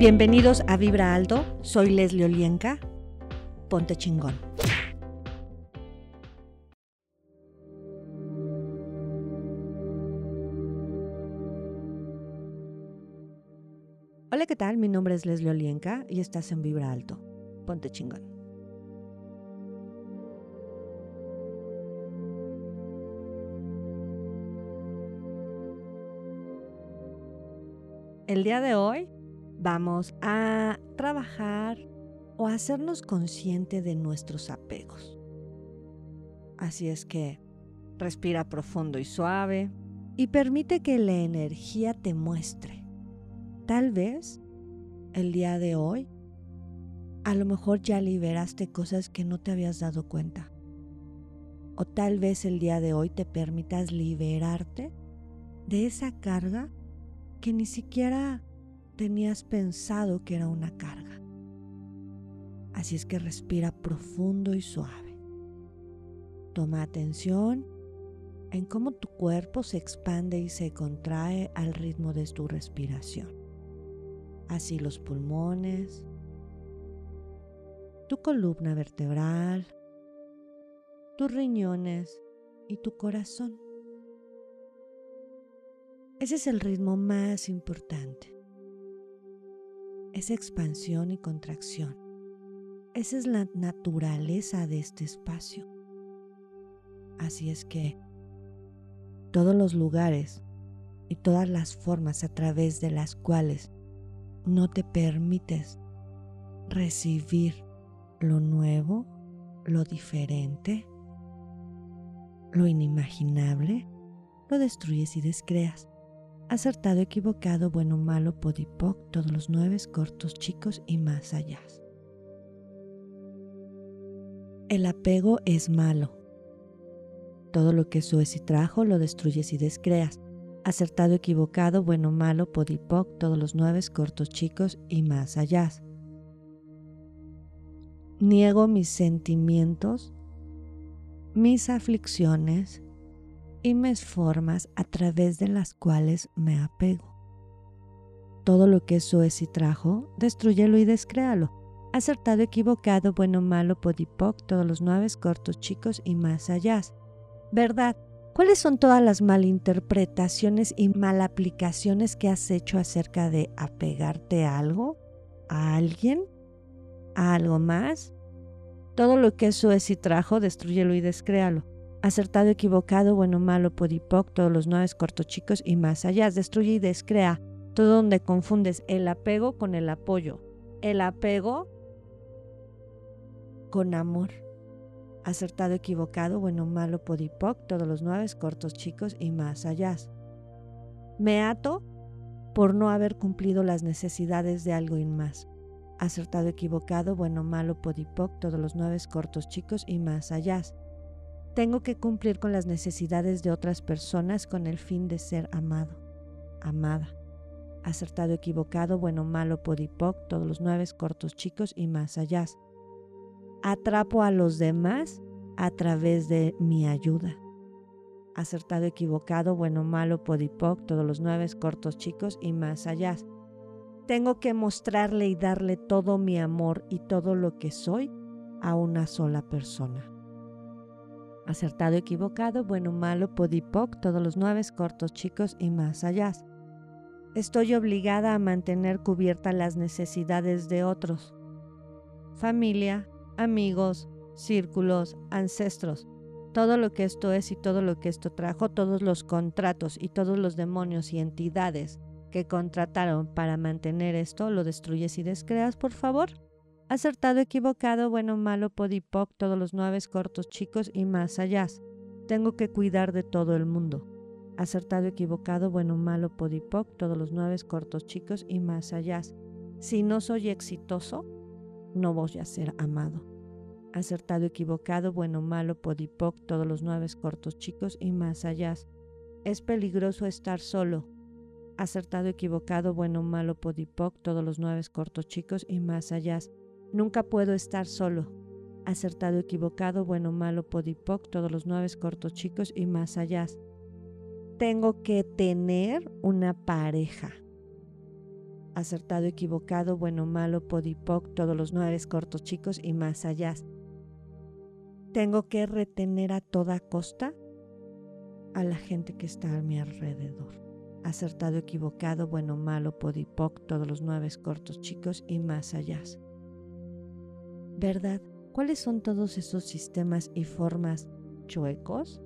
Bienvenidos a Vibra Alto, soy Leslie Olienka. Ponte chingón. Hola, ¿qué tal? Mi nombre es Leslie Olienka y estás en Vibra Alto. Ponte chingón. El día de hoy vamos a trabajar o a hacernos consciente de nuestros apegos. Así es que respira profundo y suave y permite que la energía te muestre. Tal vez el día de hoy a lo mejor ya liberaste cosas que no te habías dado cuenta. O tal vez el día de hoy te permitas liberarte de esa carga que ni siquiera tenías pensado que era una carga. Así es que respira profundo y suave. Toma atención en cómo tu cuerpo se expande y se contrae al ritmo de tu respiración. Así los pulmones, tu columna vertebral, tus riñones y tu corazón. Ese es el ritmo más importante esa expansión y contracción. Esa es la naturaleza de este espacio. Así es que todos los lugares y todas las formas a través de las cuales no te permites recibir lo nuevo, lo diferente, lo inimaginable, lo destruyes y descreas acertado, equivocado, bueno, malo, podipoc, todos los nueve, cortos, chicos y más allá. El apego es malo. Todo lo que sues y trajo lo destruyes y descreas. Acertado, equivocado, bueno, malo, podipoc, todos los nueve, cortos, chicos y más allá. Niego mis sentimientos, mis aflicciones, y mis formas a través de las cuales me apego. Todo lo que eso es y trajo, destruyelo y descréalo. Acertado, equivocado, bueno, malo, podipoc, todos los nueve cortos, chicos y más allá. ¿Verdad? ¿Cuáles son todas las malinterpretaciones y malaplicaciones que has hecho acerca de apegarte a algo? ¿A alguien? ¿A algo más? Todo lo que eso es y trajo, destruyelo y descréalo acertado, equivocado, bueno, malo, podipoc, todos los nueve cortos chicos y más allá. Destruye y descrea todo donde confundes el apego con el apoyo, el apego con amor. Acertado, equivocado, bueno, malo, podipoc, todos los nueve cortos chicos y más allá. Me ato por no haber cumplido las necesidades de algo y más. Acertado, equivocado, bueno, malo, podipoc, todos los nueve cortos chicos y más allá. Tengo que cumplir con las necesidades de otras personas con el fin de ser amado, amada. Acertado, equivocado, bueno, malo, podipoc, todos los nueve cortos, chicos y más allá. Atrapo a los demás a través de mi ayuda. Acertado, equivocado, bueno, malo, podipoc, todos los nueve cortos, chicos y más allá. Tengo que mostrarle y darle todo mi amor y todo lo que soy a una sola persona acertado, equivocado, bueno, malo, podipoc, todos los nueve, cortos, chicos y más allá. Estoy obligada a mantener cubiertas las necesidades de otros. Familia, amigos, círculos, ancestros. Todo lo que esto es y todo lo que esto trajo, todos los contratos y todos los demonios y entidades que contrataron para mantener esto, lo destruyes y descreas, por favor acertado, equivocado, bueno, malo, podipoc, todos los nueve cortos, chicos y más allá. Tengo que cuidar de todo el mundo. Acertado, equivocado, bueno, malo, podipoc, todos los nueve cortos, chicos y más allá. Si no soy exitoso, no voy a ser amado. Acertado, equivocado, bueno, malo, podipoc, todos los nueve cortos, chicos y más allá. Es peligroso estar solo. Acertado, equivocado, bueno, malo, podipoc, todos los nueve cortos, chicos y más allá. Nunca puedo estar solo. Acertado, equivocado, bueno, malo, podipoc, todos los nueve cortos chicos y más allá. Tengo que tener una pareja. acertado, equivocado, bueno, malo, podipoc, todos los nueve cortos, chicos y más allá. Tengo que retener a toda costa a la gente que está a mi alrededor. Acertado, equivocado, bueno, malo, podipoc, todos los nueve cortos, chicos y más allá. ¿Verdad? ¿Cuáles son todos esos sistemas y formas chuecos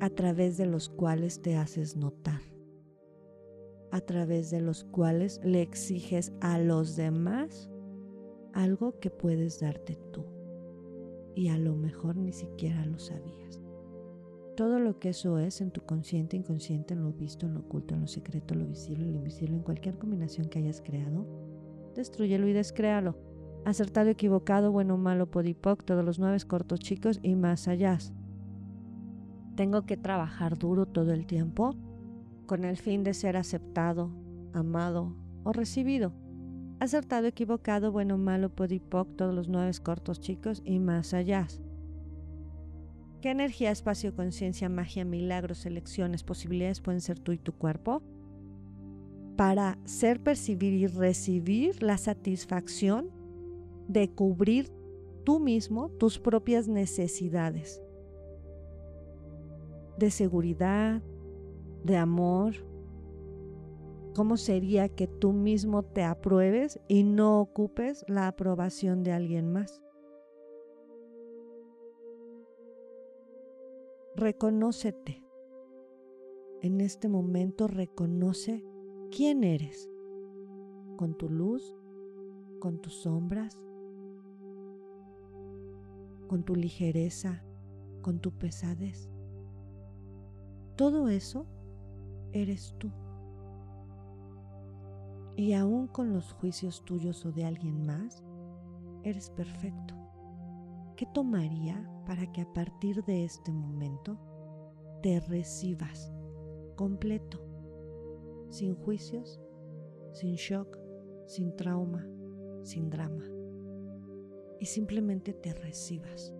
a través de los cuales te haces notar? a través de los cuales le exiges a los demás algo que puedes darte tú. Y a lo mejor ni siquiera lo sabías. Todo lo que eso es en tu consciente, inconsciente, en lo visto, en lo oculto, en lo secreto, en lo visible, en lo invisible, en cualquier combinación que hayas creado, destruyelo y descréalo. Acertado, equivocado, bueno, malo, podipoc, todos los nueve cortos chicos y más allá. Tengo que trabajar duro todo el tiempo con el fin de ser aceptado, amado o recibido. Acertado, equivocado, bueno, malo, podipoc, todos los nueve cortos chicos y más allá. ¿Qué energía, espacio, conciencia, magia, milagros, elecciones, posibilidades pueden ser tú y tu cuerpo? Para ser, percibir y recibir la satisfacción de cubrir tú mismo tus propias necesidades de seguridad, de amor? ¿Cómo sería que tú mismo te apruebes y no ocupes la aprobación de alguien más? Reconócete. En este momento reconoce quién eres, con tu luz, con tus sombras, con tu ligereza, con tu pesadez. Todo eso eres tú. Y aún con los juicios tuyos o de alguien más, eres perfecto. ¿Qué tomaría para que a partir de este momento te recibas completo, sin juicios, sin shock, sin trauma, sin drama, y simplemente te recibas?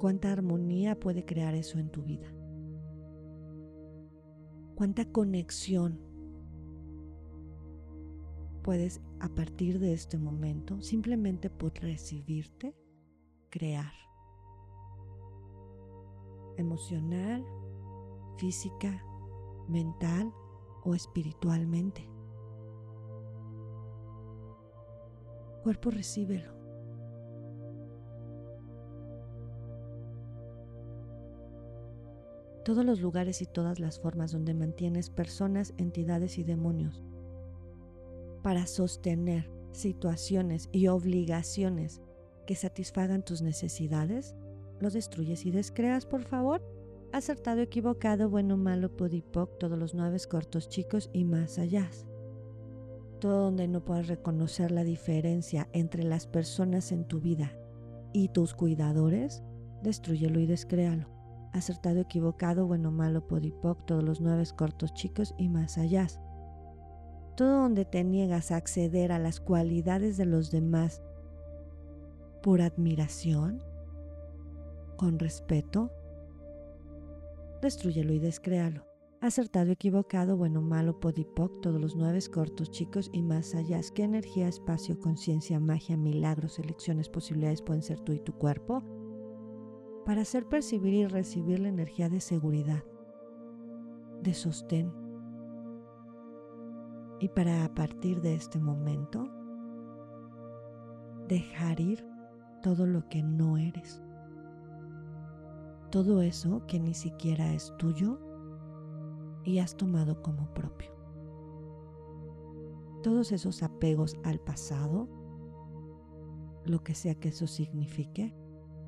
¿Cuánta armonía puede crear eso en tu vida? ¿Cuánta conexión puedes a partir de este momento, simplemente por recibirte, crear? Emocional, física, mental o espiritualmente. Cuerpo, recíbelo. todos los lugares y todas las formas donde mantienes personas, entidades y demonios para sostener situaciones y obligaciones que satisfagan tus necesidades, lo destruyes y descreas, por favor. Acertado, equivocado, bueno, malo, podipoc, todos los nueve cortos chicos y más allá. Todo donde no puedas reconocer la diferencia entre las personas en tu vida y tus cuidadores, destruyelo y descréalo acertado, equivocado, bueno, malo, podipoc, todos los nueve cortos chicos y más allá. Todo donde te niegas a acceder a las cualidades de los demás por admiración, con respeto, destruyelo y descréalo. Acertado, equivocado, bueno, malo, podipoc, todos los nueve cortos chicos y más allá. ¿Qué energía, espacio, conciencia, magia, milagros, elecciones, posibilidades pueden ser tú y tu cuerpo? para hacer percibir y recibir la energía de seguridad, de sostén. Y para a partir de este momento, dejar ir todo lo que no eres. Todo eso que ni siquiera es tuyo y has tomado como propio. Todos esos apegos al pasado, lo que sea que eso signifique,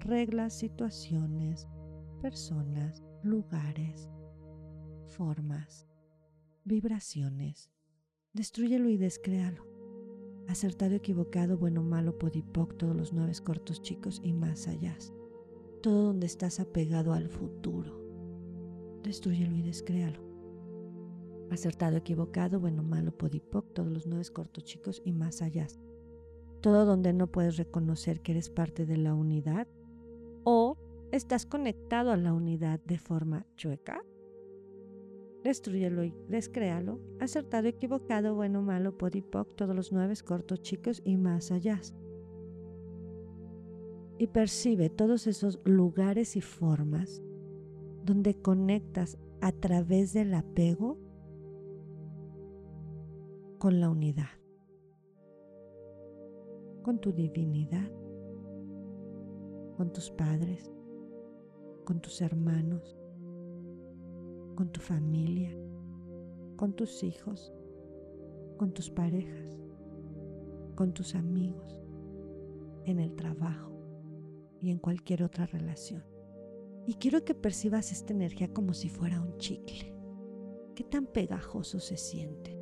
reglas, situaciones, personas, lugares, formas, vibraciones. Destruyelo y descréalo. Acertado, equivocado, bueno, malo, podipoc, todos los nueve cortos chicos y más allá. Todo donde estás apegado al futuro. Destruyelo y descréalo. Acertado, equivocado, bueno, malo, podipoc, todos los nueve cortos chicos y más allá. Todo donde no puedes reconocer que eres parte de la unidad o estás conectado a la unidad de forma chueca, destruyelo y descréalo, acertado, equivocado, bueno, malo, podipoc, todos los nueve cortos, chicos y más allá. Y percibe todos esos lugares y formas donde conectas a través del apego con la unidad, con tu divinidad, con tus padres, con tus hermanos, con tu familia, con tus hijos, con tus parejas, con tus amigos, en el trabajo y en cualquier otra relación. Y quiero que percibas esta energía como si fuera un chicle. ¿Qué tan pegajoso se siente?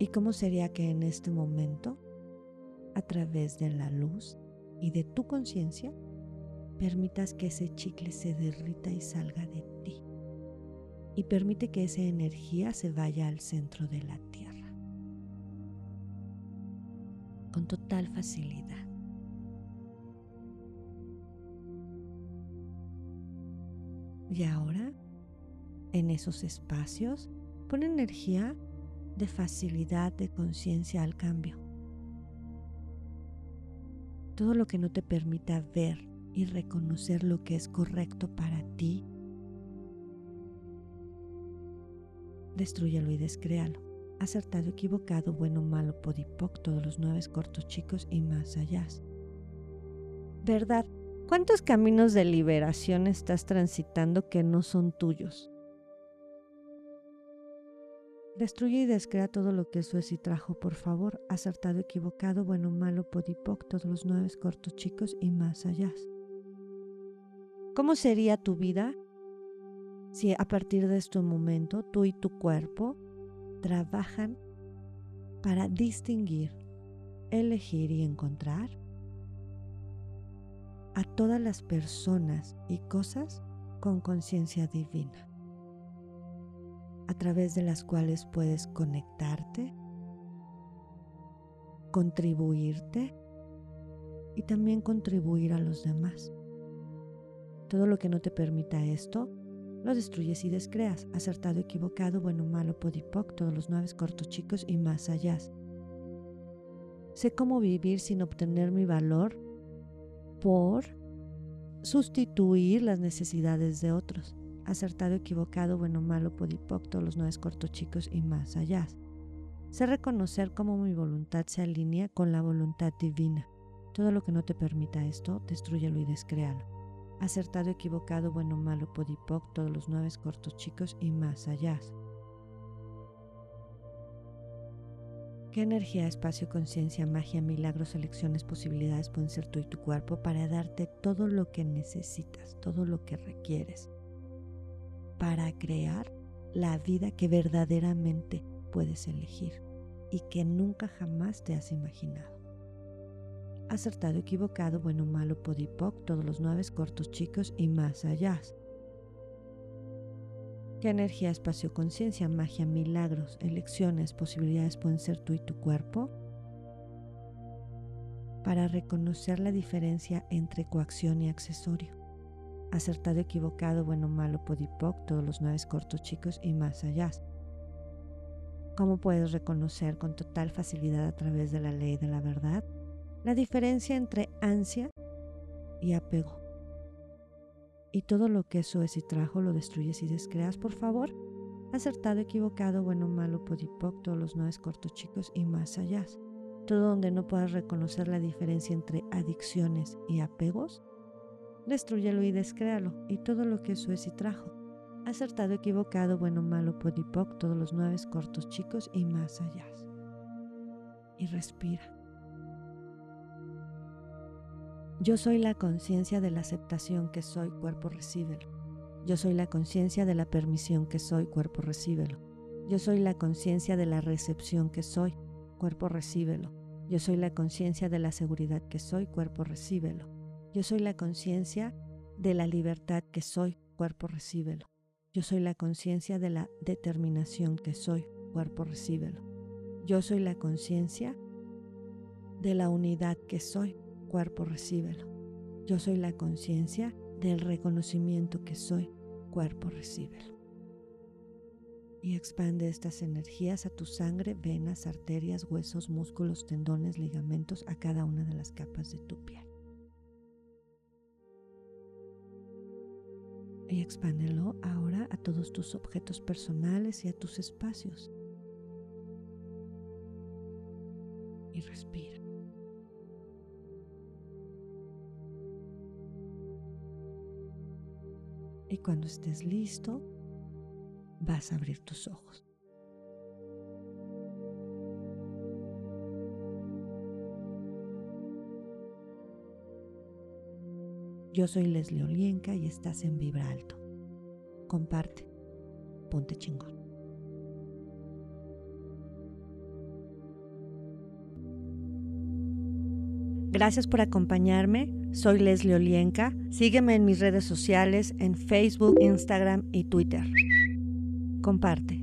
¿Y cómo sería que en este momento, a través de la luz y de tu conciencia, permitas que ese chicle se derrita y salga de ti? Y permite que esa energía se vaya al centro de la tierra. Con total facilidad. Y ahora, en esos espacios, pon energía de facilidad de conciencia al cambio. Todo lo que no te permita ver y reconocer lo que es correcto para ti, destruyelo y descréalo. Acertado, equivocado, bueno, malo, podipoc, todos los nueve cortos, chicos y más allá. Verdad, ¿Cuántos caminos de liberación estás transitando que no son tuyos? Destruye y descrea todo lo que eso es y trajo, por favor, acertado, equivocado, bueno, malo, podipoc, todos los nueve cortos chicos y más allá. ¿Cómo sería tu vida si a partir de este momento tú y tu cuerpo trabajan para distinguir, elegir y encontrar a todas las personas y cosas con conciencia divina, a través de las cuales puedes conectarte, contribuirte y también contribuir a los demás. Todo lo que no te permita esto, lo destruyes y descreas, acertado, equivocado, bueno, malo, podipoc, todos los nueve cortos chicos y más allá. Sé cómo vivir sin obtener mi valor por sustituir las necesidades de otros. Acertado, equivocado, bueno, malo, podipoc, todos los nueve cortos chicos y más allá. Sé reconocer cómo mi voluntad se alinea con la voluntad divina. Todo lo que no te permita esto, destruyelo y descréalo. Acertado, equivocado, bueno, malo, podipoc, todos los nueve cortos chicos y más allá. ¿Qué energía, espacio, conciencia, magia, milagros, elecciones, posibilidades pueden ser tú y tu cuerpo para darte todo lo que necesitas, todo lo que requieres para crear la vida que verdaderamente puedes elegir y que nunca jamás te has imaginado? Acertado, equivocado, bueno, malo, podipoc, todos los nueve cortos, chicos y más allá. ¿Qué energía, espacio, conciencia, magia, milagros, elecciones, posibilidades pueden ser tú y tu cuerpo? Para reconocer la diferencia entre coacción y accesorio. Acertado, equivocado, bueno, malo, podipoc, todos los nueve cortos chicos y más allá. ¿Cómo puedes reconocer con total facilidad a través de la ley de la verdad la diferencia entre ansia y apego? y todo lo que eso es y trajo lo destruyes y descreas, por favor. Acertado, equivocado, bueno, malo, podipoc, todos los nueve cortos chicos y más allá. Todo donde no puedas reconocer la diferencia entre adicciones y apegos, destruyelo y descréalo, y todo lo que eso es y trajo. Acertado, equivocado, bueno, malo, podipoc, todos los nueve cortos chicos y más allá. Y respira. Yo soy la conciencia de la aceptación que soy, cuerpo recíbelo. Yo soy la conciencia de la permisión que soy, cuerpo recíbelo. Yo soy la conciencia de la recepción que soy, cuerpo recíbelo. Yo soy la conciencia de la seguridad que soy, cuerpo recíbelo. Yo soy la conciencia de la libertad que soy, cuerpo recíbelo. Yo soy la conciencia de la determinación que soy, cuerpo recíbelo. Yo soy la conciencia de la unidad que soy, cuerpo recíbelo. Yo soy la conciencia del reconocimiento que soy, cuerpo recíbelo. Y expande estas energías a tu sangre, venas, arterias, huesos, músculos, tendones, ligamentos, a cada una de las capas de tu piel. Y expándelo ahora a todos tus objetos personales y a tus espacios. Y respira. Y cuando estés listo, vas a abrir tus ojos. Yo soy Leslie Olienka y estás en Vibra Alto. Comparte. Ponte chingón. Gracias por acompañarme. Soy Leslie Olienka. Sígueme en mis redes sociales en Facebook, Instagram y Twitter. Comparte.